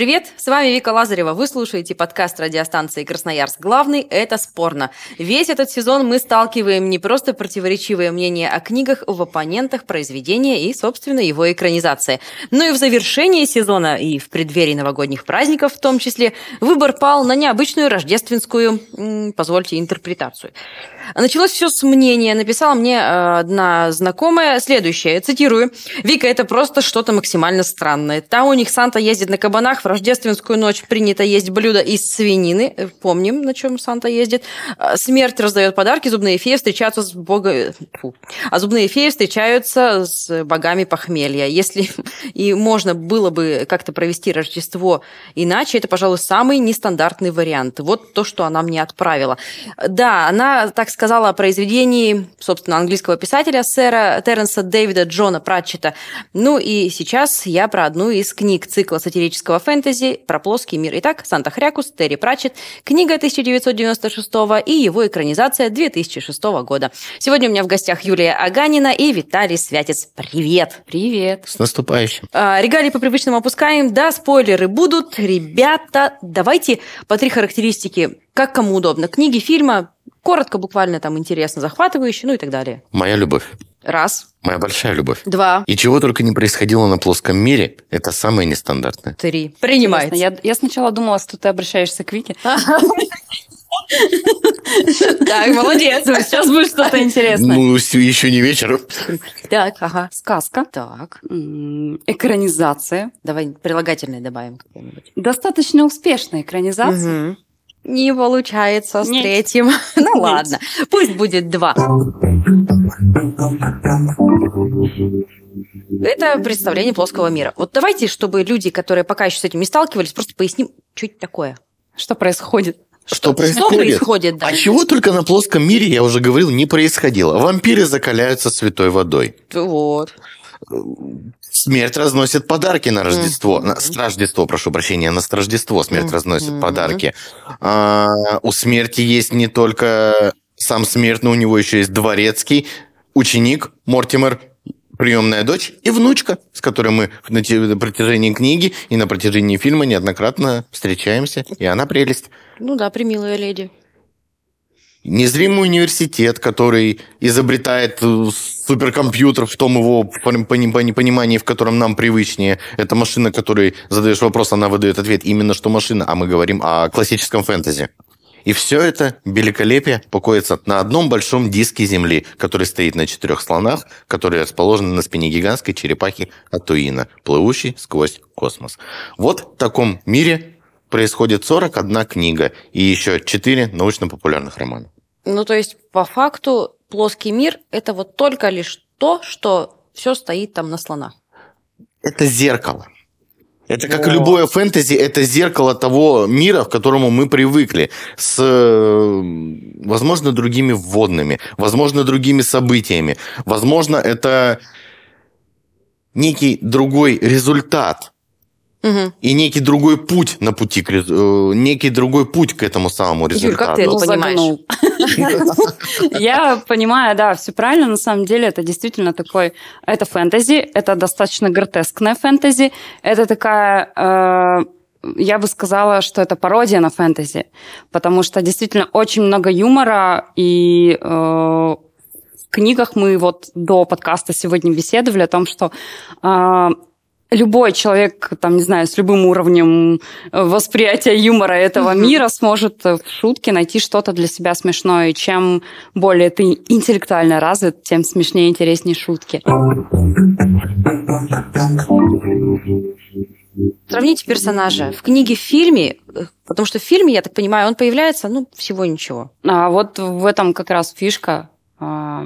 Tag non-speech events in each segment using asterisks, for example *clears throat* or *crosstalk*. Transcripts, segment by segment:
Привет, с вами Вика Лазарева. Вы слушаете подкаст радиостанции Красноярск. Главный – это спорно. Весь этот сезон мы сталкиваем не просто противоречивые мнения о книгах в оппонентах произведения и, собственно, его экранизации. Но и в завершении сезона, и в преддверии новогодних праздников в том числе, выбор пал на необычную рождественскую, позвольте, интерпретацию. Началось все с мнения. Написала мне э, одна знакомая следующее, цитирую. «Вика, это просто что-то максимально странное. Там у них Санта ездит на кабанах, в рождественскую ночь принято есть блюда из свинины. Э, Помним, на чем Санта ездит. Э, Смерть раздает подарки, зубные феи встречаются с бога... Фу. А зубные феи встречаются с богами похмелья. Если и можно было бы как-то провести Рождество иначе, это, пожалуй, самый нестандартный вариант. Вот то, что она мне отправила. Да, она так сказала о произведении, собственно, английского писателя сэра Терренса Дэвида Джона Пратчета. Ну и сейчас я про одну из книг цикла сатирического фэнтези про плоский мир. Итак, Санта Хрякус, Терри Пратчет, книга 1996 и его экранизация 2006 года. Сегодня у меня в гостях Юлия Аганина и Виталий Святец. Привет! Привет. С наступающим. А, Регалии по привычному опускаем. Да, спойлеры будут. Ребята, давайте по три характеристики, как кому удобно. Книги, фильма, коротко, буквально там интересно, захватывающе, ну и так далее. Моя любовь. Раз, Моя большая любовь. два, И чего только не происходило на плоском мире, это самое нестандартное. три. Принимается. Я, я сначала думала, что ты обращаешься к Вике. Так, молодец. Сейчас будет что-то *laughs* интересное. Ну, еще не вечер. Так, ага. Сказка. Так, Экранизация. давай прилагательное добавим какое-нибудь. Достаточно успешная экранизация. Не получается с Нет. третьим. *laughs* Ну ладно, пусть будет два. Это представление плоского мира. Вот давайте, чтобы люди, которые пока еще с этим не сталкивались, просто поясним, что это такое. Что происходит? Что Что происходит? происходит, да. А чего только на плоском мире, я уже говорил, не происходило. Вампиры закаляются святой водой. Вот. Смерть разносит подарки на Рождество. На, с Рождество, прошу прощения, на Рождество смерть Мгм. разносит подарки. А, у смерти есть не только сам смертный, у него еще есть дворецкий, ученик Мортимер, приемная дочь и внучка, с которой мы на протяжении книги и на протяжении фильма неоднократно встречаемся. И она прелесть. Ну да, примилая леди. Незримый университет, который изобретает э, суперкомпьютер в том его пон- пони- пони- понимании, в котором нам привычнее. Это машина, которой задаешь вопрос, она выдает ответ именно что машина, а мы говорим о классическом фэнтези. И все это великолепие покоится на одном большом диске Земли, который стоит на четырех слонах, которые расположены на спине гигантской черепахи Атуина, плывущей сквозь космос. Вот в таком мире происходит 41 книга и еще 4 научно-популярных романа. Ну, то есть, по факту, плоский мир – это вот только лишь то, что все стоит там на слонах. Это зеркало. Это как и любое фэнтези, это зеркало того мира, к которому мы привыкли, с, э, возможно, другими вводными, возможно, другими событиями. Возможно, это некий другой результат Мгм. и некий другой путь на пути, к, э, некий другой путь к этому самому Юль, результату. как ты это Ну, понимаешь? *laughs* Я понимаю, да, все правильно. На самом деле это действительно такой... Это фэнтези, это достаточно гротескное фэнтези. Это такая... э, я бы сказала, что это пародия на фэнтези, потому что действительно очень много юмора, и э, в книгах мы вот до подкаста сегодня беседовали о том, что э, любой человек, там, не знаю, с любым уровнем э, восприятия юмора этого мира сможет э, в шутке найти что-то для себя смешное. И чем более ты интеллектуально развит, тем смешнее и интереснее шутки. Сравните персонажа в книге, в фильме, э, потому что в фильме, я так понимаю, он появляется, ну, всего ничего. А вот в этом как раз фишка, а,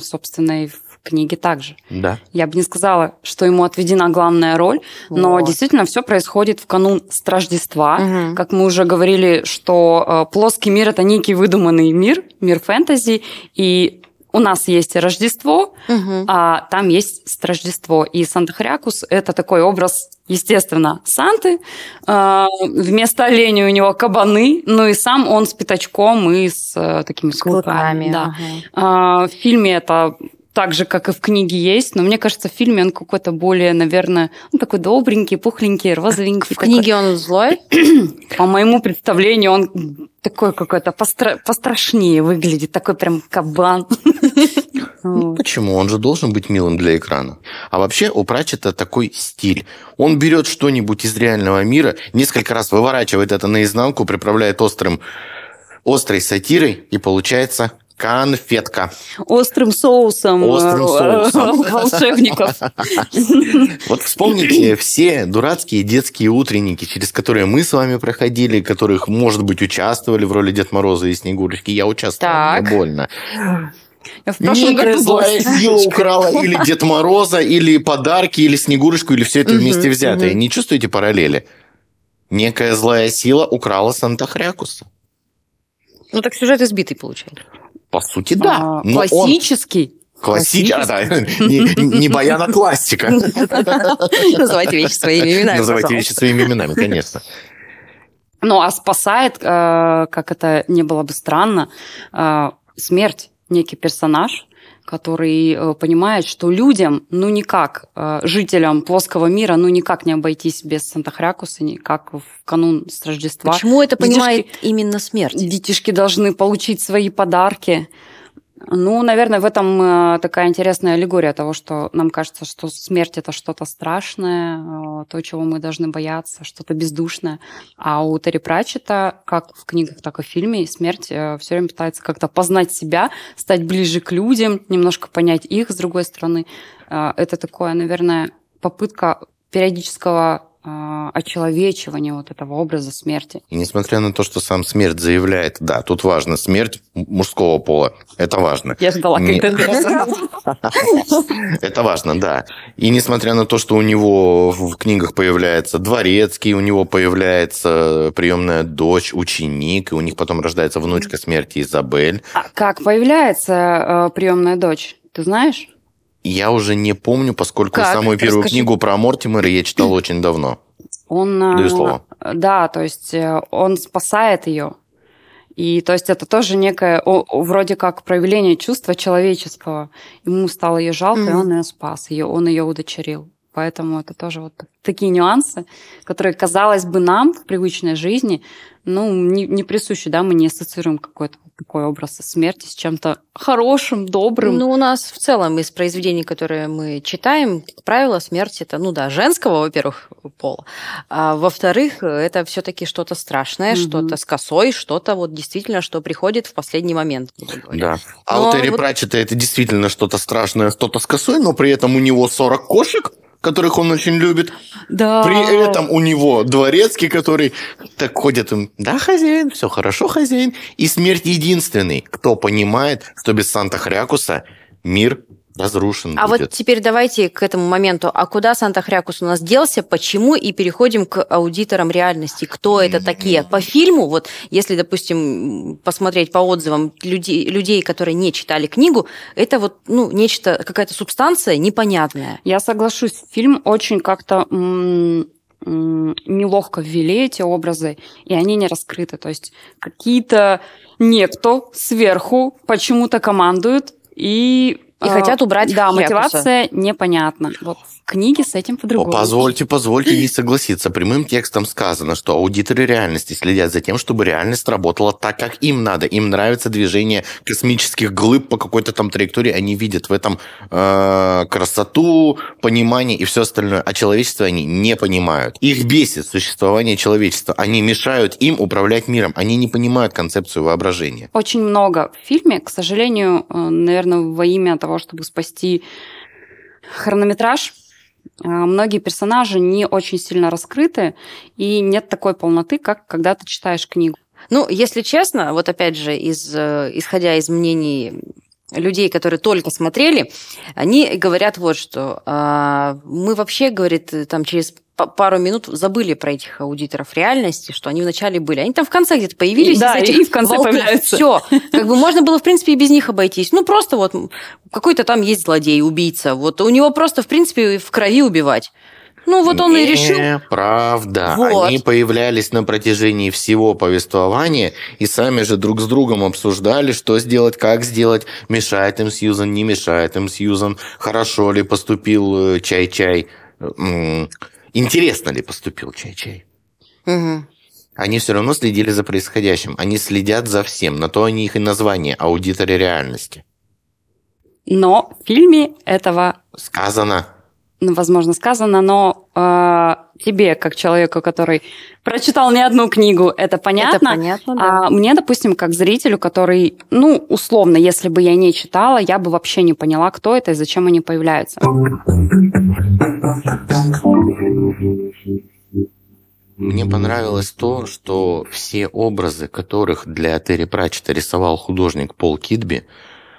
собственно, и в книге также. Да. Я бы не сказала, что ему отведена главная роль, но Вот. действительно все происходит в канун Страждества. Мгм. Как мы уже говорили, что э, плоский мир это некий выдуманный мир, мир фэнтези, и у нас есть Рождество, Мгм. а там есть Страждество. И Санта-Хрякус – это такой образ, естественно, Санты. А, Вместо оленя у него кабаны, ну и сам он с пятачком и с э, такими С клыками. Да. ага. А, В фильме это так же, как и в книге есть, но мне кажется, в фильме он какой-то более, наверное, ну, такой добренький, пухленький, розовенький. В книге он злой? такой. *clears throat* По моему представлению, он такой какой-то постра- пострашнее выглядит, такой прям кабан. *laughs* Ну, почему? Он же должен быть милым для экрана. А вообще у Пратчета такой стиль. Он берет что-нибудь из реального мира, несколько раз выворачивает это наизнанку, приправляет острым, острой сатирой, и получается конфетка. Острым соусом, Острым э, соусом. *laughs* волшебников. *laughs* Вот вспомните все дурацкие детские утренники, через которые мы с вами проходили, которых, может быть, участвовали в роли Дед Мороза и Снегурочки. Я участвовал, Так. больно. Я в прошлом Некая году злая была. сила украла или Дед Мороза, или подарки, или Снегурочку, или все это вместе взятое. Не чувствуете параллели? Некая злая сила украла Санта-Хрякуса. Ну так сюжет избитый получается. По сути, да. А, Но он Классический. классический. А, да, не, не баян, а классика. Называйте вещи своими именами, Называйте вещи своими именами, конечно. Ну, а спасает, э, как это не было бы странно, э, смерть некий персонаж, который э, понимает, что людям, ну никак, э, жителям плоского мира, ну никак не обойтись без Санта-Хрякуса, никак в канун с Рождества. Почему это Детишки- понимает именно смерть? Детишки должны получить свои подарки. Ну, наверное, в этом э, такая интересная аллегория того, что нам кажется, что смерть это что-то страшное, э, то, чего мы должны бояться, что-то бездушное. А у Терри Пратчета, как в книгах, так и в фильме, смерть все время пытается как-то познать себя, стать ближе к людям, немножко понять их с другой стороны. Э, Это такое, наверное, попытка периодического э, очеловечивания вот этого образа смерти. И несмотря на то, что сам смерть заявляет, да, тут важно, смерть мужского пола, это важно. Я ждала, Не- *laughs* Это важно, да. И несмотря на то, что у него в книгах появляется дворецкий, у него появляется приемная дочь, ученик, и у них потом рождается внучка смерти Изабель. А как появляется приемная дочь? Ты знаешь? Я уже не помню, поскольку Как? самую первую Расскажи. книгу про Мортимера я читал очень давно. Он, Даю э, слово. да, то есть э, он спасает ее. И то есть это тоже некое, о- вроде как проявление чувства человеческого. Ему стало ее жалко, и Мгм. он ее спас, ее, он ее удочерил. Поэтому это тоже вот такие нюансы, которые, казалось бы, нам в привычной жизни, ну, не, не присущи, да, мы не ассоциируем какой-то такой образ смерти с чем-то хорошим, добрым. Ну, у нас в целом из произведений, которые мы читаем, как правило, смерть это, ну да, женского, во-первых, пола. А во-вторых, это все-таки что-то страшное, Мгм. что-то с косой, что-то вот действительно, что приходит в последний момент. Да. А у Терри вот- Пратчета это действительно что-то страшное, что-то с косой, но при этом у него 40 кошек, которых он очень любит. да. При этом у него дворецкий, который так ходит им, да, хозяин, все хорошо, хозяин. И смерть единственный, кто понимает, что без Санта-Хрякуса мир разрушен А будет. вот теперь давайте к этому моменту. А куда Санта-Хрякус у нас делся, почему? И переходим к аудиторам реальности. Кто это такие? По фильму, вот если, допустим, посмотреть по отзывам людей, людей которые не читали книгу, это вот ну, нечто, какая-то субстанция непонятная. Я соглашусь, фильм очень как-то неловко ввели эти образы, и они не раскрыты. То есть какие-то некто сверху почему-то командуют, и... И хотят убрать Да, мотивация непонятна. Вот в книге с этим по-другому. Позвольте, позвольте не согласиться. Прямым текстом сказано, что аудиторы реальности следят за тем, чтобы реальность работала так, как им надо. Им нравится движение космических глыб по какой-то там траектории. Они видят в этом э, красоту, понимание и все остальное. А человечество они не понимают. Их бесит существование человечества. Они мешают им управлять миром. Они не понимают концепцию воображения. Очень много в фильме, к сожалению, э, наверное, во имя того, чтобы спасти хронометраж, многие персонажи не очень сильно раскрыты, и нет такой полноты, как когда ты читаешь книгу. Ну, если честно, вот опять же, из, э, исходя из мнений людей, которые только смотрели, они говорят вот что. а, Мы вообще, говорит, там через па- пару минут забыли про этих аудиторов реальности, что они вначале были. Они там в конце где-то появились. Да, этих и в конце появляются. Все. Как бы можно было, в принципе, и без них обойтись. Ну, просто вот какой-то там есть злодей, убийца. Вот у него просто, в принципе, в крови убивать. Ну, вот он и решил. Правда. Вот. Они появлялись на протяжении всего повествования и сами же друг с другом обсуждали, что сделать, как сделать, мешает им Сьюзан, не мешает им Сьюзан, хорошо ли поступил э, Чай-Чай, интересно ли поступил Чай-Чай. Мгм. Они все равно следили за происходящим. Они следят за всем. На то они их и название – аудиторы реальности. Но в фильме этого Сказано. Ну, возможно, сказано, но э, тебе, как человеку, который прочитал не одну книгу, это понятно. Это понятно, да. А мне, допустим, как зрителю, который, ну, условно, если бы я не читала, я бы вообще не поняла, кто это и зачем они появляются. Мне понравилось то, что все образы, которых для Терри Пратчета рисовал художник Пол Кидби,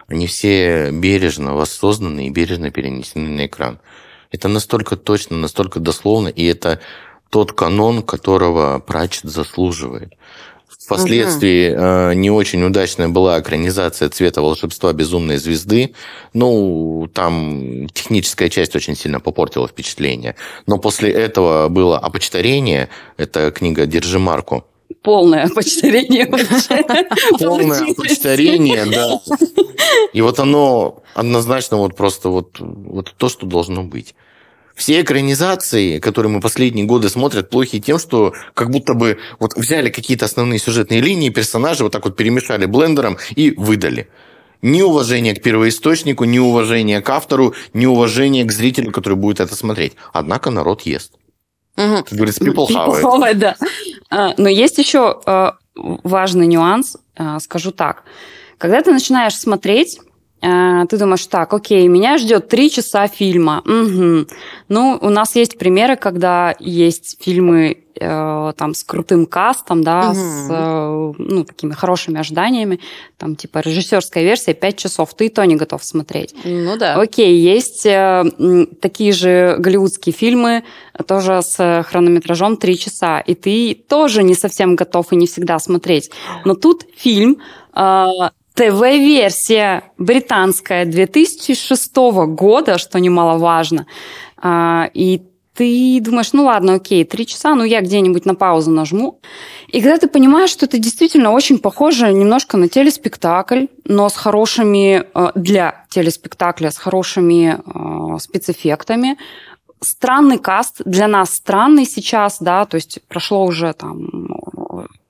они все бережно воссозданы и бережно перенесены на экран. Это настолько точно, настолько дословно, и это тот канон, которого Пратчет заслуживает. Впоследствии э, не очень удачная была экранизация «Цвета волшебства безумной звезды». Ну, там техническая часть очень сильно попортила впечатление. Но после этого было «Опочтарение», это книга «Держи марку», Полное почтарение *laughs* полное почтарение, да. И вот оно однозначно вот просто вот, вот то, что должно быть. Все экранизации, которые мы последние годы смотрят, плохи тем, что как будто бы вот взяли какие-то основные сюжетные линии, персонажи вот так вот перемешали блендером и выдали. Ни уважения к первоисточнику, ни уважения к автору, ни уважения к зрителю, который будет это смотреть. Однако народ ест. Мгм. Как говорится, people have it. Пиповая, да. А, Но есть еще э, важный нюанс, э, скажу так. Когда ты начинаешь смотреть, ты думаешь, так, окей, меня ждет три часа фильма. Мгм. Ну, у нас есть примеры, когда есть фильмы э, там с крутым кастом, да, с э, ну, такими хорошими ожиданиями, там типа режиссерская версия 5 часов, ты и то не готов смотреть. Ну да. Окей, есть э, такие же голливудские фильмы, тоже с хронометражом 3 часа, и ты тоже не совсем готов и не всегда смотреть. Но тут фильм, э, ТВ-версия британская 2006 года, что немаловажно, А, и ты думаешь, ну ладно, окей, три часа, ну я где-нибудь на паузу нажму. И когда ты понимаешь, что это действительно очень похоже немножко на телеспектакль, но с хорошими, э, для телеспектакля, с хорошими э, спецэффектами, странный каст, для нас странный сейчас, да, то есть прошло уже там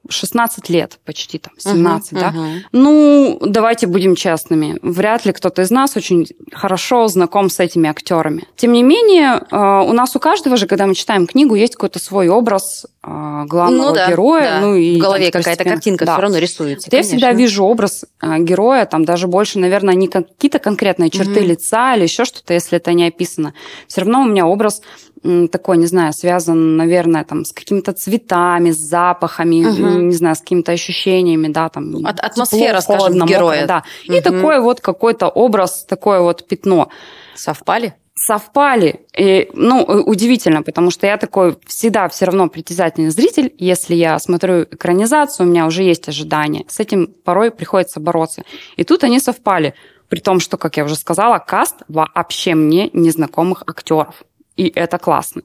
16 лет почти, там, 17, Мгм, да. мгм. Ну, давайте будем честными. Вряд ли кто-то из нас очень хорошо знаком с этими актерами. Тем не менее, э, у нас у каждого же, когда мы читаем книгу, есть какой-то свой образ э, главного Ну да, героя. да. Ну, и в голове там какая-то картинка Да. все равно рисуется. Вот я всегда вижу образ э, героя, там даже больше, наверное, не какие-то конкретные черты Мгм. лица или еще что-то, если это не описано. Все равно у меня образ такой, не знаю, связан, наверное, там с какими-то цветами, с запахами, м, не знаю, с какими-то ощущениями, да, там. От- атмосфера, тепло, скажем, холодно, мокро, героя. да. И Мгм. такой вот какой-то образ, такое вот пятно Совпали? совпали. И, ну, удивительно, потому что я такой всегда все равно притязательный зритель. Если я смотрю экранизацию, у меня уже есть ожидания. С этим порой приходится бороться. И тут они совпали. При том, что, как я уже сказала, каст вообще мне незнакомых актеров. И это классно.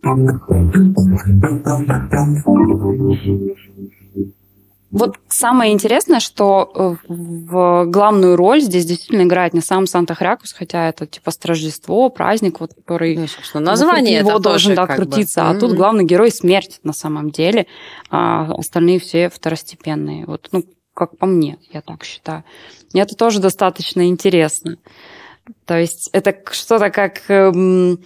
Вот самое интересное, что э, в главную роль здесь действительно играет не сам Санта Хрякус, хотя это типа Рождество, праздник, вот, который Ну, собственно, название его должен тоже да, как бы. крутиться. А тут главный герой смерть на самом деле, а остальные все второстепенные. Вот, ну, как по мне, я так считаю. И это тоже достаточно интересно. То есть это что-то как... эм,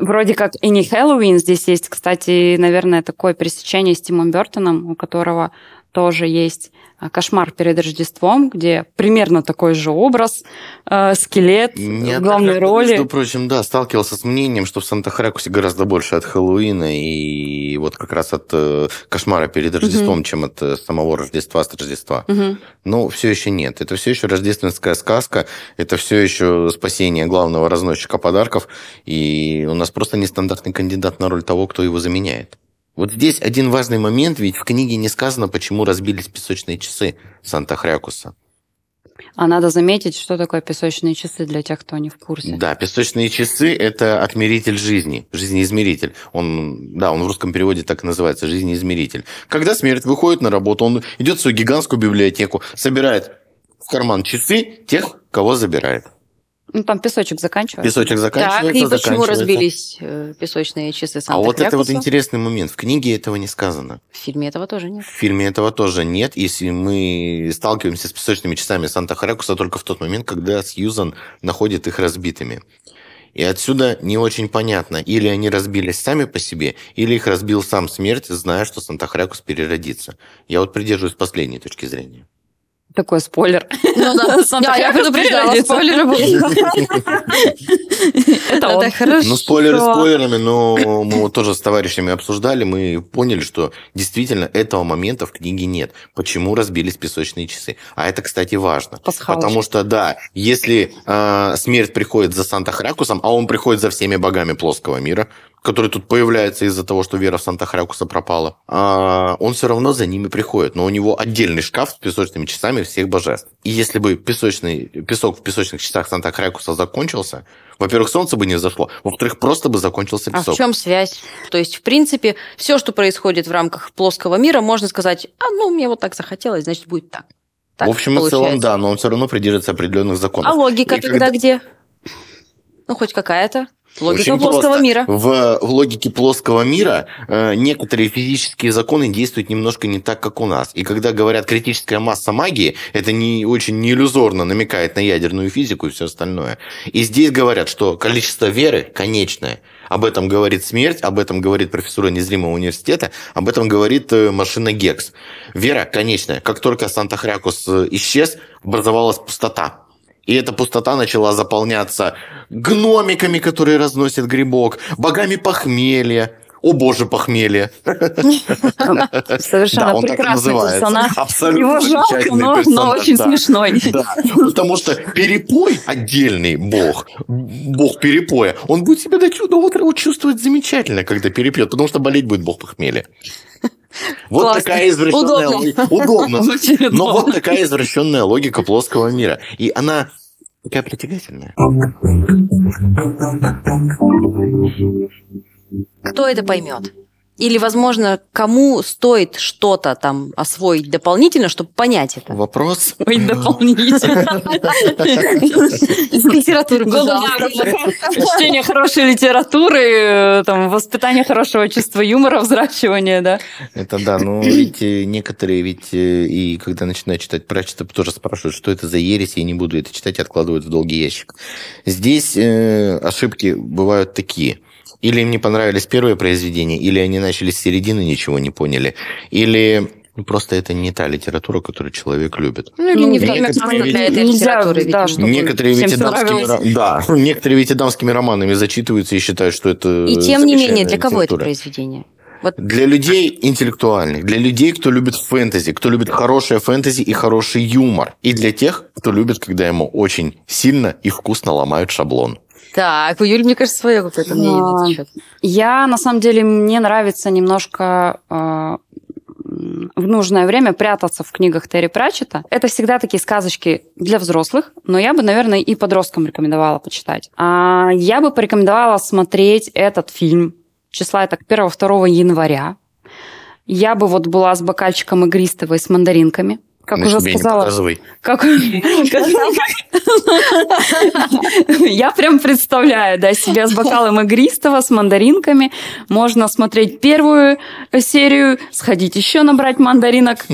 Вроде как и не Хэллоуин. Здесь есть, кстати, наверное, такое пересечение с Тимом Бертоном, у которого тоже есть а, «Кошмар перед Рождеством», где примерно такой же образ, э, скелет в главной роли. Между прочим, да, сталкивался с мнением, что в Санта-Харякусе гораздо больше от Хэллоуина и вот как раз от э, «Кошмара перед Рождеством», угу. чем от э, самого Рождества с Рождества. Угу. Но все еще нет. Это все еще рождественская сказка, это все еще спасение главного разносчика подарков, и у нас просто нестандартный кандидат на роль того, кто его заменяет. Вот здесь один важный момент, ведь в книге не сказано, почему разбились песочные часы Санта-Хрякуса. А надо заметить, что такое песочные часы для тех, кто не в курсе. Да, песочные часы – это отмеритель жизни, жизнеизмеритель. Он, да, он в русском переводе так и называется, жизнеизмеритель. Когда смерть выходит на работу, он идет в свою гигантскую библиотеку, собирает в карман часы тех, кого забирает. Ну, там песочек заканчивается. Песочек заканчивается, Так, и почему разбились э, песочные часы санта А вот это вот интересный момент. В книге этого не сказано. В фильме этого тоже нет. В фильме этого тоже нет. Если мы сталкиваемся с песочными часами Санта-Харякуса только в тот момент, когда Сьюзан находит их разбитыми. И отсюда не очень понятно, или они разбились сами по себе, или их разбил сам смерть, зная, что Санта-Харякус переродится. Я вот придерживаюсь последней точки зрения. Такой спойлер. Ну да, *laughs* да я предупреждала, спойлеры будут. *laughs* Это он. хорошо. Ну, спойлеры спойлерами, но мы тоже с товарищами обсуждали, мы поняли, что действительно этого момента в книге нет. Почему разбились песочные часы? А это, кстати, важно. Потому что, да, если э, смерть приходит за Санта-Хрякусом, а он приходит за всеми богами плоского мира, который тут появляется из-за того, что вера в Санта-Хрякуса пропала, а он все равно за ними приходит. Но у него отдельный шкаф с песочными часами всех божеств. И если бы песочный, песок в песочных часах Санта-Хрякуса закончился, во-первых, солнце бы не зашло, во-вторых, просто бы закончился песок. А в чем связь? То есть, в принципе, все, что происходит в рамках плоского мира, можно сказать, а ну, мне вот так захотелось, значит, будет так. так в общем и целом, да, но он все равно придерживается определенных законов. А логика и тогда когда... где? Ну, хоть какая-то. Логика Очень плоского просто. мира. В, логике плоского мира э, некоторые физические законы действуют немножко не так, как у нас. И когда говорят критическая масса магии, это не очень не иллюзорно намекает на ядерную физику и все остальное. И здесь говорят, что количество веры конечное. Об этом говорит смерть, об этом говорит профессура незримого университета, об этом говорит э, машина Гекс. Вера конечная. Как только Санта-Хрякус э, исчез, образовалась пустота. И эта пустота начала заполняться гномиками, которые разносят грибок, богами похмелья. О боже, похмелье. *laughs* Совершенно да, прекрасный персонаж. Абсолютно Его жалко, но, но очень да. смешной. Да. Потому что перепой отдельный бог, бог перепоя, он будет себя до чуда утра чувствовать замечательно, когда перепьет, потому что болеть будет бог похмелья. Вот Классно. такая извращенная логика. Удобно. *laughs* Но вот такая извращенная логика плоского мира. И она такая притягательная. Кто это поймет? Или, возможно, кому стоит что-то там освоить дополнительно, чтобы понять это? Вопрос. Освоить дополнительно. Из литературы, пожалуйста. Чтение хорошей литературы, там, воспитание хорошего чувства юмора, взращивание, да? Это да, ну ведь э, некоторые ведь э, и когда начинают читать прачета, тоже спрашивают, что это за ересь, я не буду это читать, и откладывают в долгий ящик. Здесь э, ошибки бывают такие – или им не понравились первые произведения, или они начали с середины, ничего не поняли, или Просто это не та литература, которую человек любит. Ну, или не время для этой литературы. Да, некоторые ведь, дамскими, да, некоторые ведь дамскими романами зачитываются и считают, что это И тем не менее, для кого это произведение? Вот. Для людей интеллектуальных, для людей, кто любит фэнтези, кто любит хорошее фэнтези и хороший юмор. И для тех, кто любит, когда ему очень сильно и вкусно ломают шаблон. Так, у Юли, мне кажется, свое какое-то мнение. Я, на самом деле, мне нравится немножко э, в нужное время прятаться в книгах Терри Пратчета. Это всегда такие сказочки для взрослых, но я бы, наверное, и подросткам рекомендовала почитать. А я бы порекомендовала смотреть этот фильм числа так 1-2 января. Я бы вот была с бокальчиком игристого и с мандаринками как уже сказала. Как... Я прям представляю, да, себя с бокалом игристого, с мандаринками. Можно смотреть первую серию, сходить еще набрать мандаринок,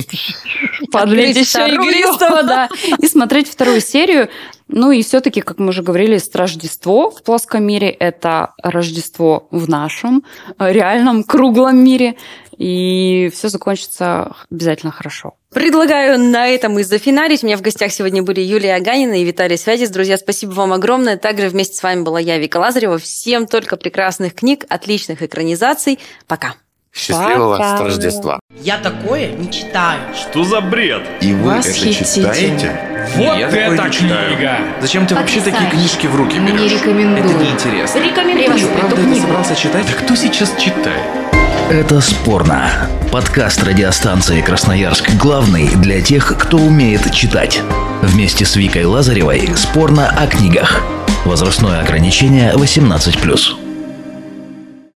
подлить еще игристого, да, и смотреть вторую серию. Ну и все-таки, как мы уже говорили, Рождество в плоском мире – это Рождество в нашем э, реальном круглом мире. И все закончится обязательно хорошо. Предлагаю на этом и зафиналить. У меня в гостях сегодня были Юлия Аганина и Виталий Связис. Друзья, спасибо вам огромное. Также вместе с вами была я, Вика Лазарева. Всем только прекрасных книг, отличных экранизаций. Пока. Счастливого Пока. Рождества. Я такое не читаю. Что за бред? И вы это Восхитительно. читаете? Вот Я это не читаю. книга! Зачем ты вообще такие книжки в руки Не берешь? рекомендую. Это неинтересно. Рекомендую Ты что, правда это книгу. собрался читать? Да кто сейчас читает? Это спорно. Подкаст радиостанции Красноярск главный для тех, кто умеет читать. Вместе с Викой Лазаревой спорно о книгах. Возрастное ограничение 18+.